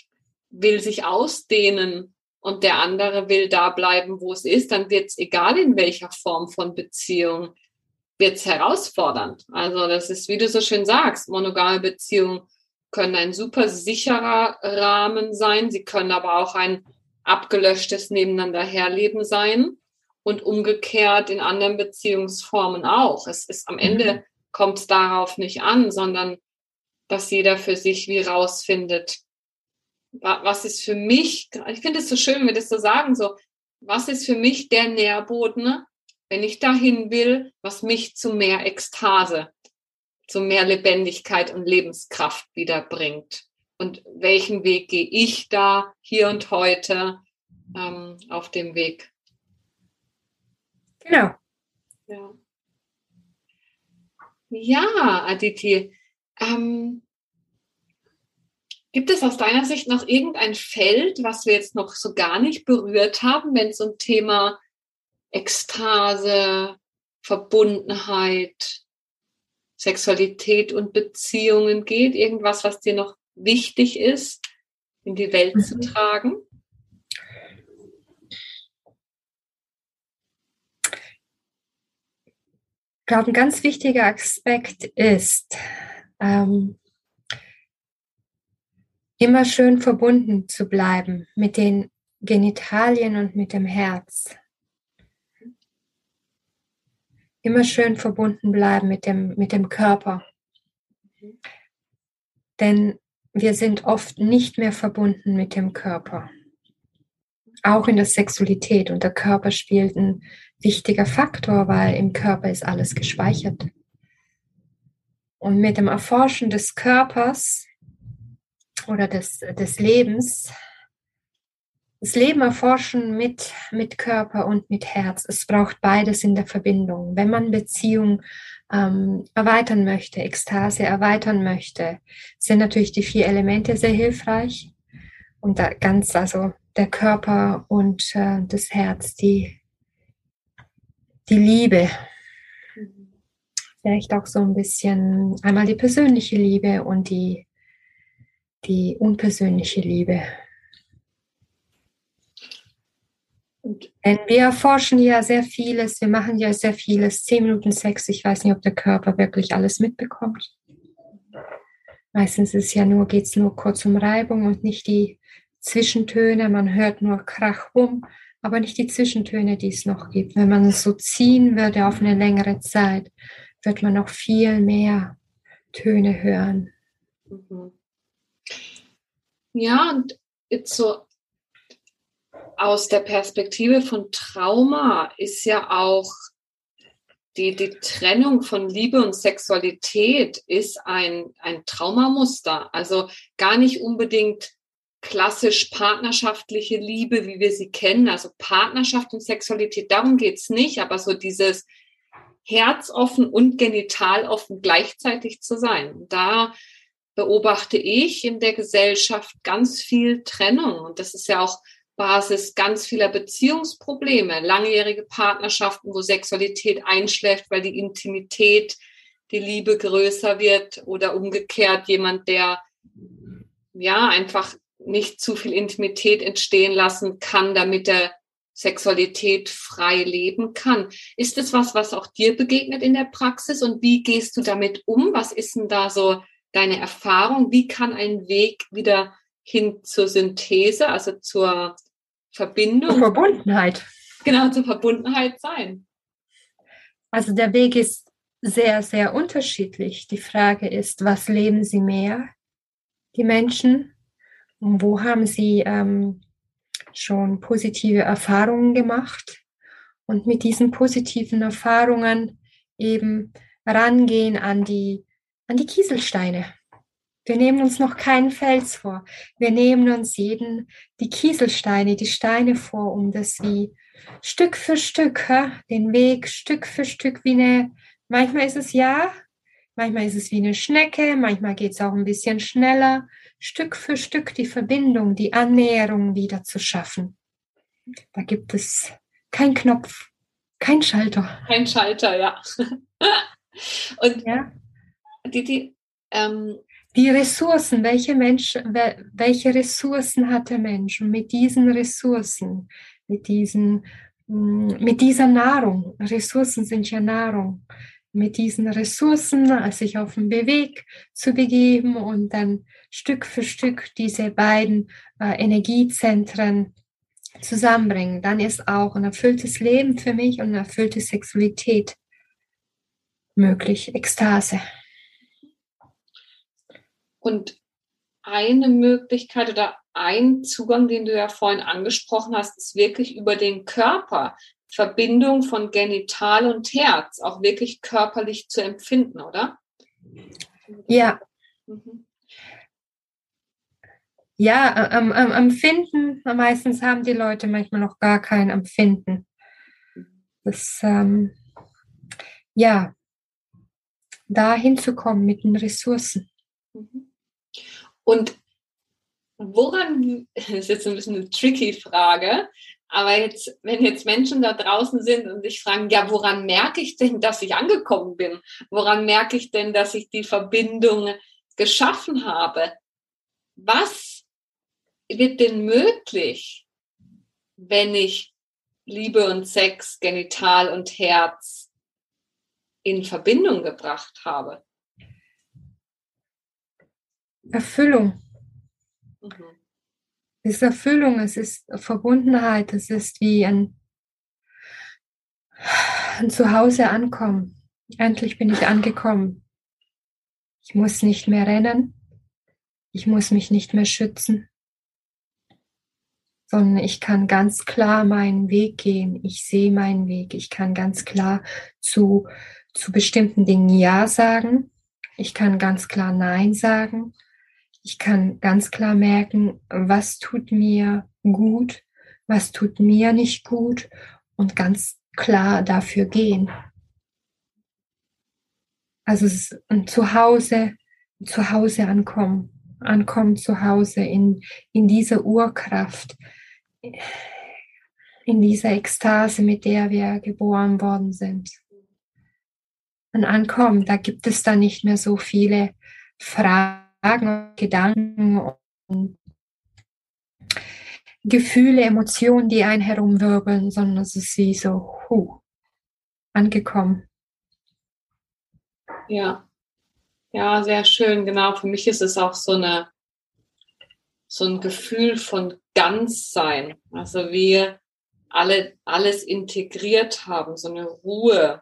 will sich ausdehnen und der andere will da bleiben, wo es ist, dann wird es, egal in welcher Form von Beziehung, wird es herausfordernd. Also das ist, wie du so schön sagst, monogame Beziehungen können ein super sicherer Rahmen sein. Sie können aber auch ein abgelöschtes Nebeneinander herleben sein und umgekehrt in anderen Beziehungsformen auch. Es ist am Ende mhm kommt es darauf nicht an, sondern dass jeder für sich wie rausfindet, was ist für mich, ich finde es so schön, wenn wir das so sagen, so, was ist für mich der Nährboden, wenn ich dahin will, was mich zu mehr Ekstase, zu mehr Lebendigkeit und Lebenskraft wiederbringt? Und welchen Weg gehe ich da hier und heute ähm, auf dem Weg? Genau. Ja, ja Aditi. Ähm, Gibt es aus deiner Sicht noch irgendein Feld, was wir jetzt noch so gar nicht berührt haben, wenn es um Thema Ekstase, Verbundenheit, Sexualität und Beziehungen geht? Irgendwas, was dir noch wichtig ist, in die Welt mhm. zu tragen? Glaube, ein ganz wichtiger Aspekt ist, ähm, immer schön verbunden zu bleiben mit den Genitalien und mit dem Herz. Immer schön verbunden bleiben mit dem, mit dem Körper. Denn wir sind oft nicht mehr verbunden mit dem Körper. Auch in der Sexualität. Und der Körper spielt ein wichtiger Faktor, weil im Körper ist alles gespeichert. Und mit dem Erforschen des Körpers oder des, des Lebens, das Leben erforschen mit, mit Körper und mit Herz. Es braucht beides in der Verbindung. Wenn man Beziehung ähm, erweitern möchte, Ekstase erweitern möchte, sind natürlich die vier Elemente sehr hilfreich. Und da ganz, also der Körper und äh, das Herz, die, die Liebe. Vielleicht auch so ein bisschen einmal die persönliche Liebe und die die unpersönliche Liebe. Und Denn wir erforschen ja sehr vieles, wir machen ja sehr vieles. Zehn Minuten Sex, ich weiß nicht, ob der Körper wirklich alles mitbekommt. Meistens ist ja nur, geht es nur kurz um Reibung und nicht die Zwischentöne. Man hört nur Krach rum, aber nicht die Zwischentöne, die es noch gibt. Wenn man es so ziehen würde auf eine längere Zeit, wird man noch viel mehr Töne hören. Mhm. Ja, und jetzt so aus der Perspektive von Trauma ist ja auch die, die Trennung von Liebe und Sexualität ist ein, ein Traumamuster. Also gar nicht unbedingt klassisch partnerschaftliche Liebe, wie wir sie kennen. Also Partnerschaft und Sexualität, darum geht's nicht, aber so dieses herzoffen und genitaloffen gleichzeitig zu sein. Da beobachte ich in der Gesellschaft ganz viel Trennung. Und das ist ja auch Basis ganz vieler Beziehungsprobleme, langjährige Partnerschaften, wo Sexualität einschläft, weil die Intimität, die Liebe größer wird oder umgekehrt jemand, der ja einfach nicht zu viel Intimität entstehen lassen kann, damit er Sexualität frei leben kann. Ist das was, was auch dir begegnet in der Praxis und wie gehst du damit um? Was ist denn da so deine Erfahrung? Wie kann ein Weg wieder hin zur Synthese, also zur Verbindung? Zur Verbundenheit. Genau, zur Verbundenheit sein. Also der Weg ist sehr, sehr unterschiedlich. Die Frage ist, was leben sie mehr, die Menschen? Wo haben sie ähm, schon positive Erfahrungen gemacht? Und mit diesen positiven Erfahrungen eben rangehen an die an die Kieselsteine. Wir nehmen uns noch keinen Fels vor. Wir nehmen uns jeden die Kieselsteine, die Steine vor, um das wie Stück für Stück, den Weg Stück für Stück wie eine, manchmal ist es ja, manchmal ist es wie eine Schnecke, manchmal geht es auch ein bisschen schneller, Stück für Stück die Verbindung, die Annäherung wieder zu schaffen. Da gibt es keinen Knopf, kein Schalter. Kein Schalter, ja. Und ja die, die, ähm, die Ressourcen, welche Menschen, welche Ressourcen hat der Mensch? Und mit diesen Ressourcen, mit diesen, mm, mit dieser Nahrung, Ressourcen sind ja Nahrung, mit diesen Ressourcen sich auf den Weg zu begeben und dann Stück für Stück diese beiden äh, Energiezentren zusammenbringen, dann ist auch ein erfülltes Leben für mich und eine erfüllte Sexualität möglich, Ekstase. Und eine Möglichkeit oder ein Zugang, den du ja vorhin angesprochen hast, ist wirklich über den Körper. Verbindung von Genital und Herz auch wirklich körperlich zu empfinden, oder? Ja. Mhm. Ja, am, am Empfinden, meistens haben die Leute manchmal noch gar kein Empfinden. Das, ähm, ja, da hinzukommen mit den Ressourcen. Mhm. Und woran, das ist jetzt ein bisschen eine tricky Frage, aber jetzt, wenn jetzt Menschen da draußen sind und sich fragen, ja, woran merke ich denn, dass ich angekommen bin? Woran merke ich denn, dass ich die Verbindung geschaffen habe? Was wird denn möglich, wenn ich Liebe und Sex, Genital und Herz in Verbindung gebracht habe? Erfüllung. Mhm. Es ist Erfüllung, es ist Verbundenheit, es ist wie ein, ein Zuhause ankommen. Endlich bin ich angekommen. Ich muss nicht mehr rennen. Ich muss mich nicht mehr schützen, sondern ich kann ganz klar meinen Weg gehen. Ich sehe meinen Weg. Ich kann ganz klar zu, zu bestimmten Dingen Ja sagen. Ich kann ganz klar Nein sagen. Ich kann ganz klar merken, was tut mir gut, was tut mir nicht gut und ganz klar dafür gehen. Also es ist ein Zuhause, zu Hause ankommen, ankommen zu Hause in, in dieser Urkraft, in dieser Ekstase, mit der wir geboren worden sind. Ein Ankommen, da gibt es dann nicht mehr so viele Fragen und Gedanken und Gefühle, Emotionen, die einen herumwirbeln, sondern es ist wie so, huh, angekommen. Ja, ja, sehr schön. Genau, für mich ist es auch so eine, so ein Gefühl von Ganzsein. Also wir alle alles integriert haben, so eine Ruhe,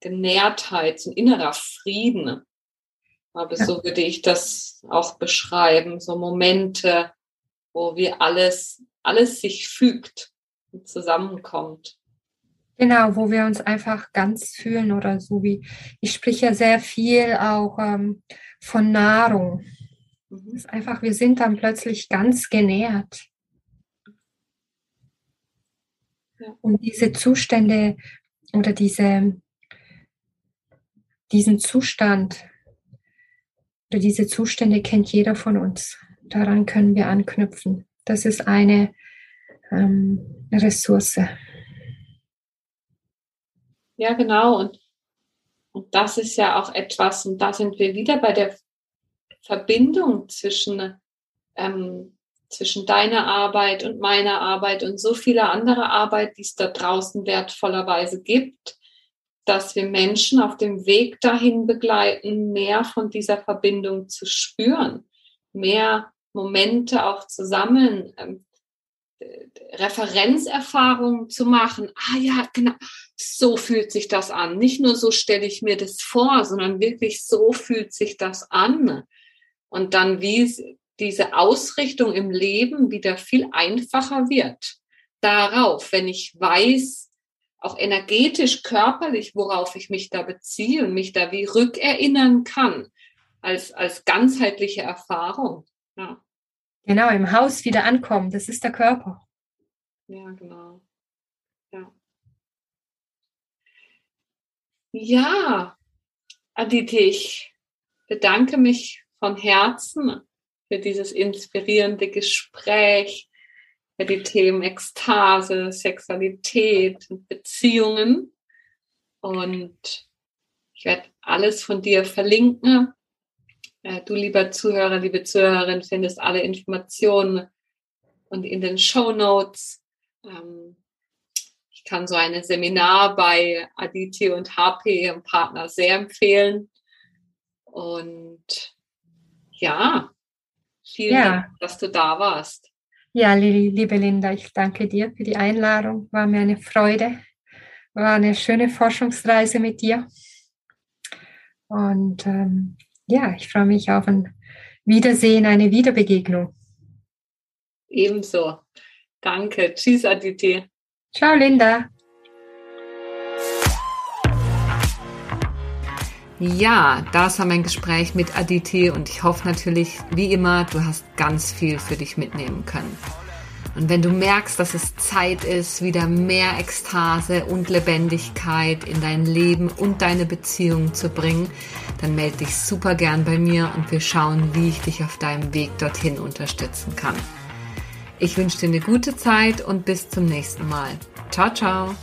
Genährtheit, so ein innerer Frieden. Aber ja. so würde ich das auch beschreiben. So Momente, wo wir alles, alles sich fügt und zusammenkommt. Genau, wo wir uns einfach ganz fühlen oder so wie, ich spreche ja sehr viel auch ähm, von Nahrung. Mhm. Ist einfach, wir sind dann plötzlich ganz genährt. Ja. Und diese Zustände oder diese, diesen Zustand, diese Zustände kennt jeder von uns. Daran können wir anknüpfen. Das ist eine ähm, Ressource. Ja, genau. Und, und das ist ja auch etwas, und da sind wir wieder bei der Verbindung zwischen, ähm, zwischen deiner Arbeit und meiner Arbeit und so vieler anderer Arbeit, die es da draußen wertvollerweise gibt dass wir Menschen auf dem Weg dahin begleiten, mehr von dieser Verbindung zu spüren, mehr Momente auch zu sammeln, ähm, Referenzerfahrungen zu machen. Ah ja, genau, so fühlt sich das an. Nicht nur so stelle ich mir das vor, sondern wirklich so fühlt sich das an. Und dann wie diese Ausrichtung im Leben wieder viel einfacher wird. Darauf, wenn ich weiß, auch energetisch, körperlich, worauf ich mich da beziehe und mich da wie rückerinnern kann, als, als ganzheitliche Erfahrung. Ja. Genau, im Haus wieder ankommen, das ist der Körper. Ja, genau. Ja. Ja, Aditi, ich bedanke mich von Herzen für dieses inspirierende Gespräch ja die Themen Ekstase, Sexualität und Beziehungen. Und ich werde alles von dir verlinken. Äh, du, lieber Zuhörer, liebe Zuhörerin, findest alle Informationen und in den Show Notes. Ähm, ich kann so ein Seminar bei Aditi und HP, ihrem Partner, sehr empfehlen. Und ja, vielen ja. Dank, dass du da warst. Ja, liebe Linda, ich danke dir für die Einladung. War mir eine Freude. War eine schöne Forschungsreise mit dir. Und ähm, ja, ich freue mich auf ein Wiedersehen, eine Wiederbegegnung. Ebenso. Danke. Tschüss, Aditi. Ciao, Linda. Ja, das war mein Gespräch mit Aditi und ich hoffe natürlich, wie immer, du hast ganz viel für dich mitnehmen können. Und wenn du merkst, dass es Zeit ist, wieder mehr Ekstase und Lebendigkeit in dein Leben und deine Beziehungen zu bringen, dann melde dich super gern bei mir und wir schauen, wie ich dich auf deinem Weg dorthin unterstützen kann. Ich wünsche dir eine gute Zeit und bis zum nächsten Mal. Ciao, ciao.